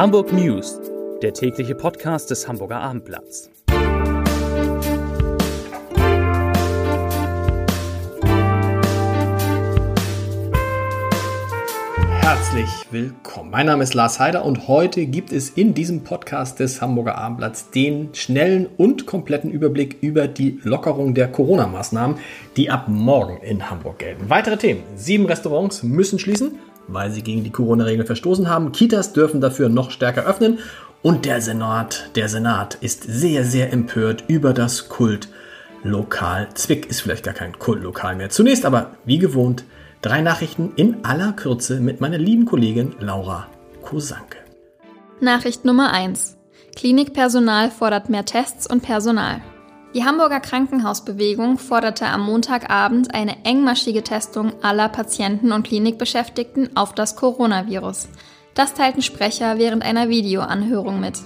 Hamburg News, der tägliche Podcast des Hamburger Abendblatts. Herzlich willkommen. Mein Name ist Lars Heider und heute gibt es in diesem Podcast des Hamburger Abendblatts den schnellen und kompletten Überblick über die Lockerung der Corona-Maßnahmen, die ab morgen in Hamburg gelten. Weitere Themen. Sieben Restaurants müssen schließen weil sie gegen die Corona-Regeln verstoßen haben. Kitas dürfen dafür noch stärker öffnen. Und der Senat, der Senat ist sehr, sehr empört über das Kultlokal. Zwick ist vielleicht gar kein Kultlokal mehr. Zunächst aber, wie gewohnt, drei Nachrichten in aller Kürze mit meiner lieben Kollegin Laura Kosanke. Nachricht Nummer 1. Klinikpersonal fordert mehr Tests und Personal. Die Hamburger Krankenhausbewegung forderte am Montagabend eine engmaschige Testung aller Patienten und Klinikbeschäftigten auf das Coronavirus. Das teilten Sprecher während einer Videoanhörung mit.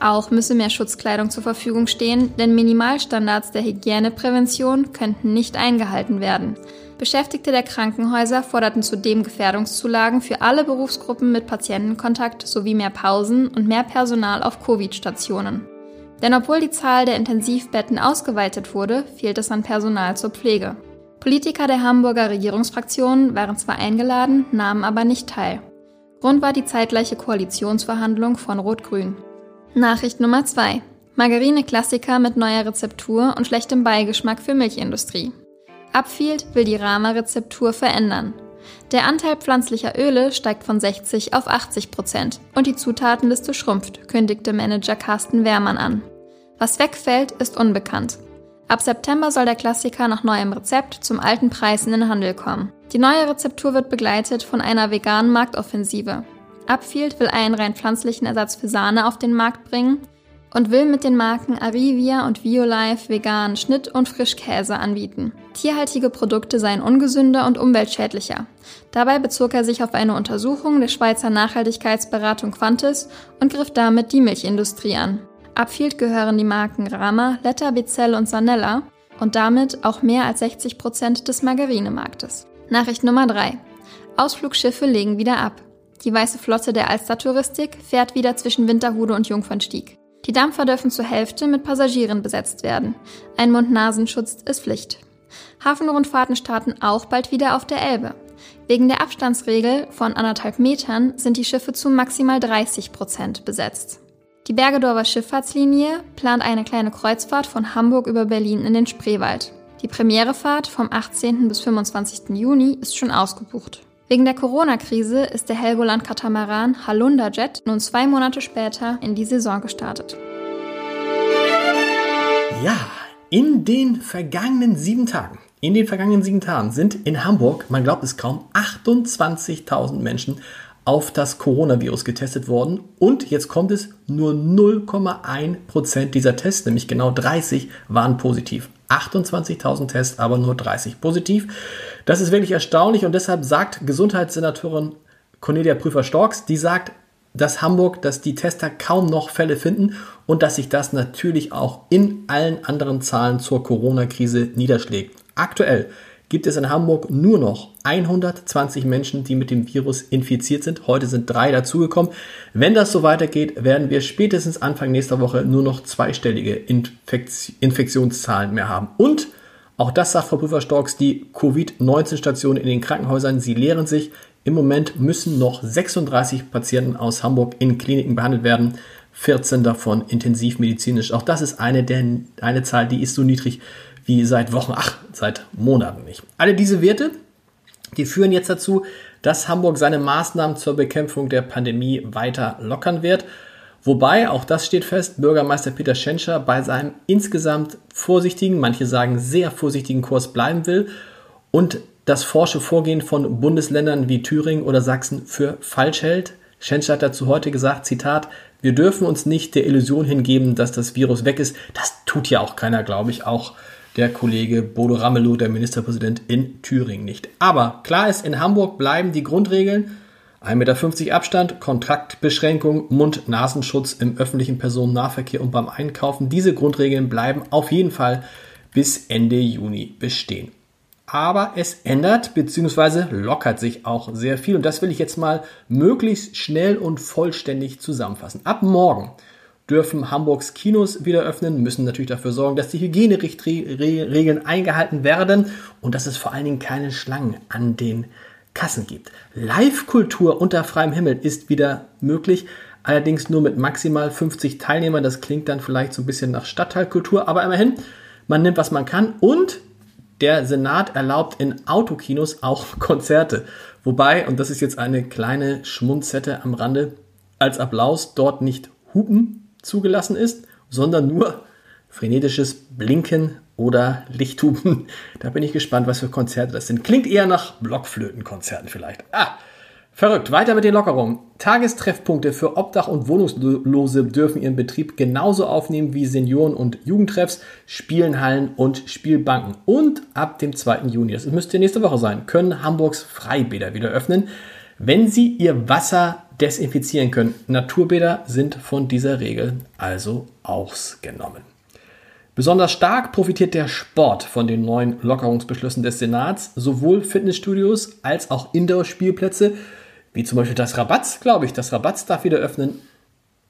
Auch müsse mehr Schutzkleidung zur Verfügung stehen, denn Minimalstandards der Hygieneprävention könnten nicht eingehalten werden. Beschäftigte der Krankenhäuser forderten zudem Gefährdungszulagen für alle Berufsgruppen mit Patientenkontakt sowie mehr Pausen und mehr Personal auf Covid-Stationen. Denn obwohl die Zahl der Intensivbetten ausgeweitet wurde, fehlt es an Personal zur Pflege. Politiker der Hamburger Regierungsfraktionen waren zwar eingeladen, nahmen aber nicht teil. Grund war die zeitgleiche Koalitionsverhandlung von Rot-Grün. Nachricht Nummer 2. Margarine-Klassiker mit neuer Rezeptur und schlechtem Beigeschmack für Milchindustrie. Upfield will die Rama-Rezeptur verändern. Der Anteil pflanzlicher Öle steigt von 60 auf 80 Prozent und die Zutatenliste schrumpft, kündigte Manager Carsten Wehrmann an. Was wegfällt, ist unbekannt. Ab September soll der Klassiker nach neuem Rezept zum alten Preis in den Handel kommen. Die neue Rezeptur wird begleitet von einer veganen Marktoffensive. Upfield will einen rein pflanzlichen Ersatz für Sahne auf den Markt bringen und will mit den Marken Arivia und Violife vegan Schnitt- und Frischkäse anbieten. Tierhaltige Produkte seien ungesünder und umweltschädlicher. Dabei bezog er sich auf eine Untersuchung der Schweizer Nachhaltigkeitsberatung Quantis und griff damit die Milchindustrie an. Upfield gehören die Marken Rama, Letta, Bizell und Sanella und damit auch mehr als 60 Prozent des Margarinemarktes. Nachricht Nummer 3. Ausflugschiffe legen wieder ab. Die Weiße Flotte der Alster-Touristik fährt wieder zwischen Winterhude und Jungfernstieg. Die Dampfer dürfen zur Hälfte mit Passagieren besetzt werden. Ein Mund-Nasenschutz ist Pflicht. Hafenrundfahrten starten auch bald wieder auf der Elbe. Wegen der Abstandsregel von anderthalb Metern sind die Schiffe zu maximal 30 Prozent besetzt. Die Bergedorfer Schifffahrtslinie plant eine kleine Kreuzfahrt von Hamburg über Berlin in den Spreewald. Die Premierefahrt vom 18. bis 25. Juni ist schon ausgebucht. Wegen der Corona-Krise ist der Helgoland-Katamaran Halunda Jet nun zwei Monate später in die Saison gestartet. Ja, in den vergangenen sieben Tagen, in den vergangenen sieben Tagen sind in Hamburg, man glaubt es kaum, 28.000 Menschen auf das Coronavirus getestet worden und jetzt kommt es, nur 0,1% dieser Tests, nämlich genau 30, waren positiv. 28.000 Tests, aber nur 30 positiv. Das ist wirklich erstaunlich und deshalb sagt Gesundheitssenatorin Cornelia Prüfer-Storks, die sagt, dass Hamburg, dass die Tester kaum noch Fälle finden und dass sich das natürlich auch in allen anderen Zahlen zur Corona-Krise niederschlägt. Aktuell gibt es in Hamburg nur noch 120 Menschen, die mit dem Virus infiziert sind. Heute sind drei dazugekommen. Wenn das so weitergeht, werden wir spätestens Anfang nächster Woche nur noch zweistellige Infekt Infektionszahlen mehr haben. Und auch das sagt Frau Prüfer-Storks, die Covid-19-Stationen in den Krankenhäusern, sie leeren sich. Im Moment müssen noch 36 Patienten aus Hamburg in Kliniken behandelt werden, 14 davon intensivmedizinisch. Auch das ist eine, der, eine Zahl, die ist so niedrig wie seit Wochen, ach, seit Monaten nicht. Alle diese Werte, die führen jetzt dazu, dass Hamburg seine Maßnahmen zur Bekämpfung der Pandemie weiter lockern wird. Wobei, auch das steht fest, Bürgermeister Peter Schenscher bei seinem insgesamt vorsichtigen, manche sagen sehr vorsichtigen Kurs bleiben will und das forsche Vorgehen von Bundesländern wie Thüringen oder Sachsen für falsch hält. Schenscher hat dazu heute gesagt, Zitat, wir dürfen uns nicht der Illusion hingeben, dass das Virus weg ist. Das tut ja auch keiner, glaube ich, auch der Kollege Bodo Ramelow, der Ministerpräsident in Thüringen nicht. Aber klar ist, in Hamburg bleiben die Grundregeln. 1,50 Meter Abstand, Kontaktbeschränkung, Mund-Nasenschutz im öffentlichen Personennahverkehr und beim Einkaufen. Diese Grundregeln bleiben auf jeden Fall bis Ende Juni bestehen. aber es ändert bzw. lockert sich auch sehr viel. Und das will ich jetzt mal möglichst schnell und vollständig zusammenfassen. Ab morgen dürfen Hamburgs Kinos wieder öffnen, müssen natürlich dafür sorgen, dass die Hygienerichtregeln eingehalten werden und dass es vor allen Dingen keine Schlangen an den Kassen gibt. Live-Kultur unter freiem Himmel ist wieder möglich, allerdings nur mit maximal 50 Teilnehmern. Das klingt dann vielleicht so ein bisschen nach Stadtteilkultur, aber immerhin, man nimmt, was man kann und der Senat erlaubt in Autokinos auch Konzerte. Wobei, und das ist jetzt eine kleine Schmunzette am Rande, als Applaus dort nicht Hupen zugelassen ist, sondern nur frenetisches Blinken oder Lichthupen. Da bin ich gespannt, was für Konzerte das sind. Klingt eher nach Blockflötenkonzerten vielleicht. Ah, Verrückt. Weiter mit den Lockerungen. Tagestreffpunkte für Obdach- und Wohnungslose dürfen ihren Betrieb genauso aufnehmen wie Senioren- und Jugendtreffs, Spielenhallen und Spielbanken. Und ab dem 2. Juni, das müsste nächste Woche sein, können Hamburgs Freibäder wieder öffnen, wenn sie ihr Wasser desinfizieren können. Naturbäder sind von dieser Regel also ausgenommen. Besonders stark profitiert der Sport von den neuen Lockerungsbeschlüssen des Senats. Sowohl Fitnessstudios als auch Indoor-Spielplätze wie zum Beispiel das Rabatz, glaube ich, das Rabatz darf wieder öffnen,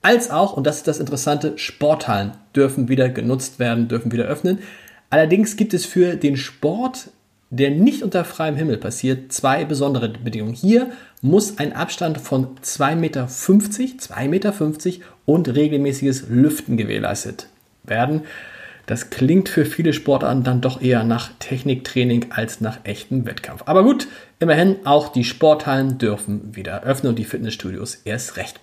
als auch, und das ist das Interessante, Sporthallen dürfen wieder genutzt werden, dürfen wieder öffnen. Allerdings gibt es für den Sport, der nicht unter freiem Himmel passiert, zwei besondere Bedingungen. Hier muss ein Abstand von 2,50 Meter, 2,50 Meter und regelmäßiges Lüften gewährleistet werden. Das klingt für viele Sportarten dann doch eher nach Techniktraining als nach echtem Wettkampf. Aber gut, immerhin, auch die Sporthallen dürfen wieder öffnen und die Fitnessstudios erst recht.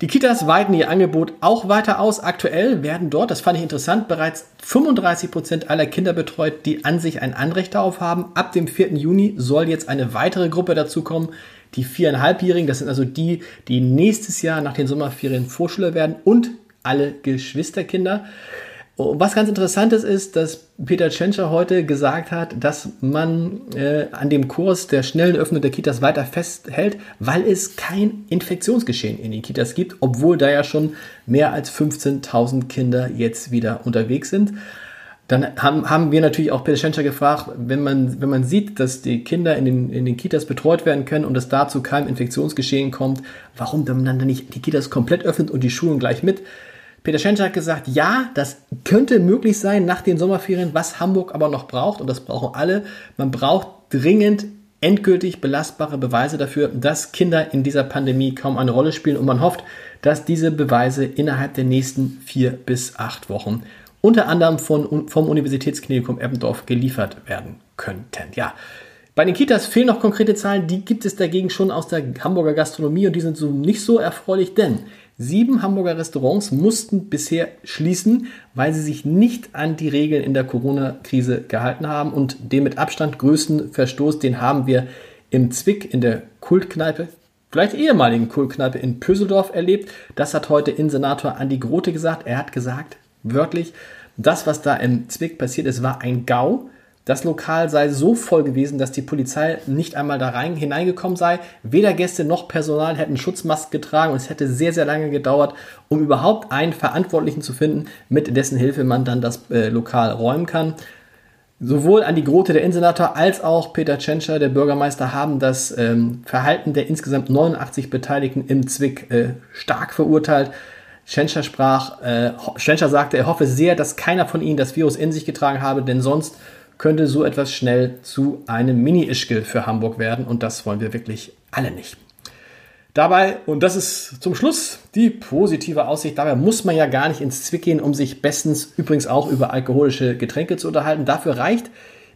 Die Kitas weiten ihr Angebot auch weiter aus. Aktuell werden dort, das fand ich interessant, bereits 35 Prozent aller Kinder betreut, die an sich ein Anrecht darauf haben. Ab dem 4. Juni soll jetzt eine weitere Gruppe dazukommen, die viereinhalbjährigen. Das sind also die, die nächstes Jahr nach den Sommerferien Vorschüler werden und alle Geschwisterkinder. Was ganz interessant ist, dass Peter Tschentscher heute gesagt hat, dass man äh, an dem Kurs der schnellen Öffnung der Kitas weiter festhält, weil es kein Infektionsgeschehen in den Kitas gibt, obwohl da ja schon mehr als 15.000 Kinder jetzt wieder unterwegs sind. Dann haben, haben wir natürlich auch Peter Schenscher gefragt, wenn man, wenn man sieht, dass die Kinder in den, in den Kitas betreut werden können und es dazu kein Infektionsgeschehen kommt, warum dann, dann nicht die Kitas komplett öffnet und die Schulen gleich mit? Peter Schenscher hat gesagt, ja, das könnte möglich sein nach den Sommerferien, was Hamburg aber noch braucht, und das brauchen alle. Man braucht dringend endgültig belastbare Beweise dafür, dass Kinder in dieser Pandemie kaum eine Rolle spielen. Und man hofft, dass diese Beweise innerhalb der nächsten vier bis acht Wochen unter anderem von, vom Universitätsklinikum Eppendorf geliefert werden könnten. Ja, bei den Kitas fehlen noch konkrete Zahlen, die gibt es dagegen schon aus der Hamburger Gastronomie und die sind so nicht so erfreulich, denn Sieben Hamburger Restaurants mussten bisher schließen, weil sie sich nicht an die Regeln in der Corona-Krise gehalten haben und den mit Abstand größten Verstoß, den haben wir im Zwick in der Kultkneipe, vielleicht ehemaligen Kultkneipe in Pöseldorf erlebt. Das hat heute Innensenator Andi Grote gesagt. Er hat gesagt, wörtlich, das, was da im Zwick passiert ist, war ein GAU. Das Lokal sei so voll gewesen, dass die Polizei nicht einmal da rein hineingekommen sei. Weder Gäste noch Personal hätten Schutzmasken getragen und es hätte sehr, sehr lange gedauert, um überhaupt einen Verantwortlichen zu finden, mit dessen Hilfe man dann das äh, Lokal räumen kann. Sowohl an die Grote, der Innensenator, als auch Peter Tschentscher, der Bürgermeister, haben das ähm, Verhalten der insgesamt 89 Beteiligten im Zwick äh, stark verurteilt. Schenscher sprach, äh, Schenscher sagte, er hoffe sehr, dass keiner von ihnen das Virus in sich getragen habe, denn sonst könnte so etwas schnell zu einem Mini-Ischgl für Hamburg werden und das wollen wir wirklich alle nicht. Dabei, und das ist zum Schluss die positive Aussicht, dabei muss man ja gar nicht ins Zwick gehen, um sich bestens übrigens auch über alkoholische Getränke zu unterhalten. Dafür reicht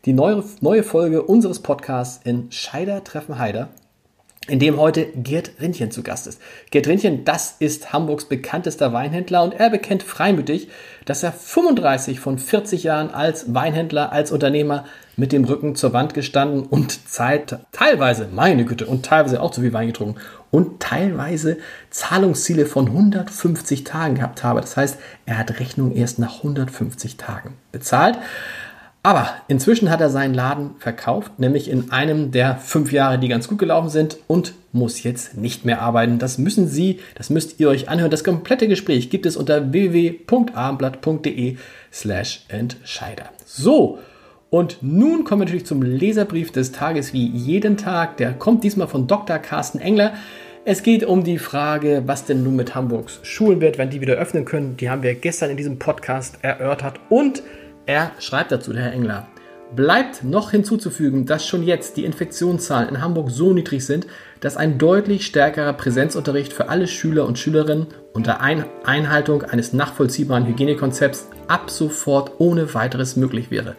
die neue, neue Folge unseres Podcasts in Scheider treffen Heider in dem heute Gerd Rindchen zu Gast ist. Gerd Rindchen, das ist Hamburgs bekanntester Weinhändler und er bekennt freimütig, dass er 35 von 40 Jahren als Weinhändler, als Unternehmer mit dem Rücken zur Wand gestanden und Zeit, teilweise, meine Güte, und teilweise auch zu viel Wein getrunken und teilweise Zahlungsziele von 150 Tagen gehabt habe. Das heißt, er hat Rechnung erst nach 150 Tagen bezahlt. Aber inzwischen hat er seinen Laden verkauft, nämlich in einem der fünf Jahre, die ganz gut gelaufen sind und muss jetzt nicht mehr arbeiten. Das müssen Sie, das müsst ihr euch anhören. Das komplette Gespräch gibt es unter www.abendblatt.de slash Entscheider. So, Und nun kommen wir natürlich zum Leserbrief des Tages wie jeden Tag. Der kommt diesmal von Dr. Carsten Engler. Es geht um die Frage, was denn nun mit Hamburgs Schulen wird, wenn die wieder öffnen können. Die haben wir gestern in diesem Podcast erörtert. Und er schreibt dazu, der Herr Engler. Bleibt noch hinzuzufügen, dass schon jetzt die Infektionszahlen in Hamburg so niedrig sind, dass ein deutlich stärkerer Präsenzunterricht für alle Schüler und Schülerinnen unter Einhaltung eines nachvollziehbaren Hygienekonzepts ab sofort ohne weiteres möglich wäre.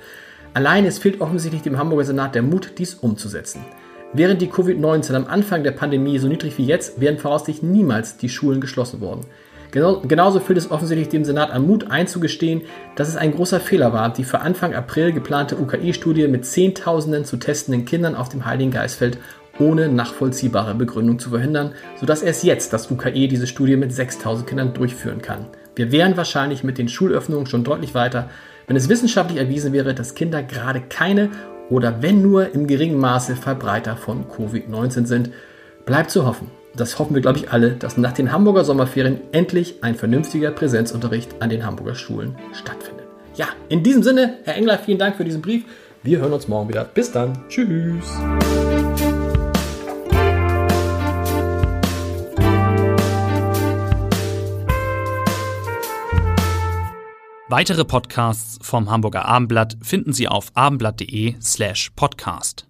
Allein es fehlt offensichtlich dem Hamburger Senat der Mut, dies umzusetzen. Während die Covid-19 am Anfang der Pandemie so niedrig wie jetzt, wären voraussichtlich niemals die Schulen geschlossen worden. Genau, genauso fehlt es offensichtlich dem Senat an Mut einzugestehen, dass es ein großer Fehler war, die für Anfang April geplante UKI-Studie mit Zehntausenden zu testenden Kindern auf dem Heiligen Geistfeld ohne nachvollziehbare Begründung zu verhindern, sodass erst jetzt das UKE diese Studie mit 6000 Kindern durchführen kann. Wir wären wahrscheinlich mit den Schulöffnungen schon deutlich weiter, wenn es wissenschaftlich erwiesen wäre, dass Kinder gerade keine oder wenn nur im geringen Maße Verbreiter von Covid-19 sind. Bleibt zu hoffen, das hoffen wir, glaube ich, alle, dass nach den Hamburger Sommerferien endlich ein vernünftiger Präsenzunterricht an den Hamburger Schulen stattfindet. Ja, in diesem Sinne, Herr Engler, vielen Dank für diesen Brief. Wir hören uns morgen wieder. Bis dann. Tschüss. Weitere Podcasts vom Hamburger Abendblatt finden Sie auf abendblatt.de slash podcast.